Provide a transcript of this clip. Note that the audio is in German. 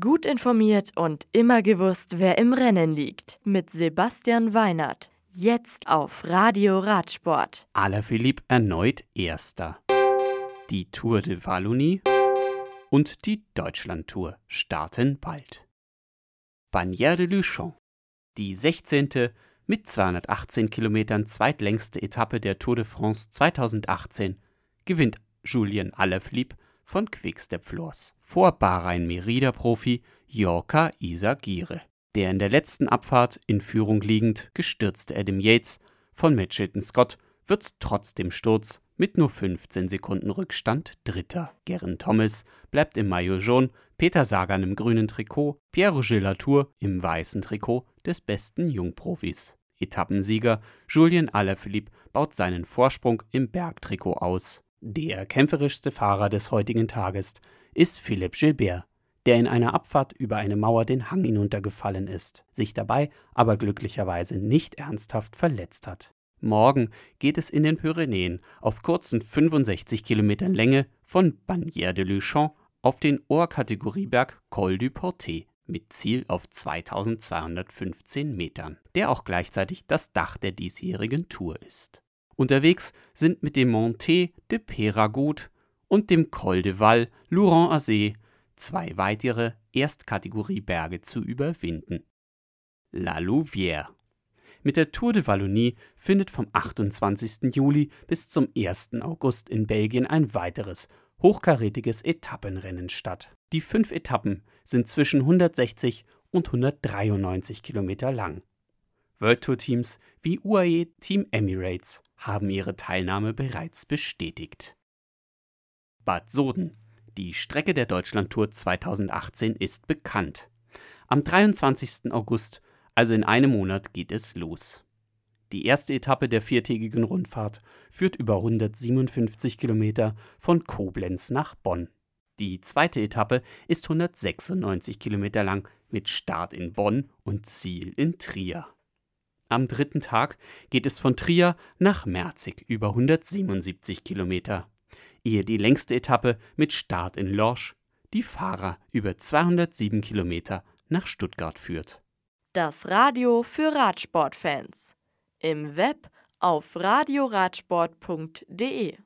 Gut informiert und immer gewusst, wer im Rennen liegt. Mit Sebastian Weinert. Jetzt auf Radio Radsport. Alaphilippe erneut Erster. Die Tour de Wallonie und die Deutschlandtour starten bald. Bagnères de Luchon. Die 16. mit 218 Kilometern zweitlängste Etappe der Tour de France 2018 gewinnt Julien Alaphilippe von Quickstep Floors vor Bahrain-Merida-Profi Yorka Isagire. Der in der letzten Abfahrt in Führung liegend gestürzte Adam Yates von Mitchelton Scott wird trotz dem Sturz mit nur 15 Sekunden Rückstand Dritter. Geraint Thomas bleibt im Maillot jaune, Peter Sagan im grünen Trikot, Pierre-Roger Latour im weißen Trikot des besten Jungprofis. Etappensieger Julien Alaphilippe baut seinen Vorsprung im Bergtrikot aus. Der kämpferischste Fahrer des heutigen Tages ist Philippe Gilbert, der in einer Abfahrt über eine Mauer den Hang hinuntergefallen ist, sich dabei aber glücklicherweise nicht ernsthaft verletzt hat. Morgen geht es in den Pyrenäen auf kurzen 65 Kilometern Länge von Bagnères de Luchon auf den Ohrkategorieberg Col du Portet mit Ziel auf 2215 Metern, der auch gleichzeitig das Dach der diesjährigen Tour ist. Unterwegs sind mit dem Monté de Peyragut und dem Col de Val Louron-Azé zwei weitere Erstkategorieberge zu überwinden. La Louvière. Mit der Tour de Wallonie findet vom 28. Juli bis zum 1. August in Belgien ein weiteres hochkarätiges Etappenrennen statt. Die fünf Etappen sind zwischen 160 und 193 Kilometer lang. World Tour Teams wie UAE Team Emirates haben ihre Teilnahme bereits bestätigt. Bad Soden. Die Strecke der Deutschlandtour 2018 ist bekannt. Am 23. August, also in einem Monat, geht es los. Die erste Etappe der viertägigen Rundfahrt führt über 157 Kilometer von Koblenz nach Bonn. Die zweite Etappe ist 196 Kilometer lang mit Start in Bonn und Ziel in Trier. Am dritten Tag geht es von Trier nach Merzig über 177 Kilometer, ehe die längste Etappe mit Start in Lorsch die Fahrer über 207 Kilometer nach Stuttgart führt. Das Radio für Radsportfans. Im Web auf radioradsport.de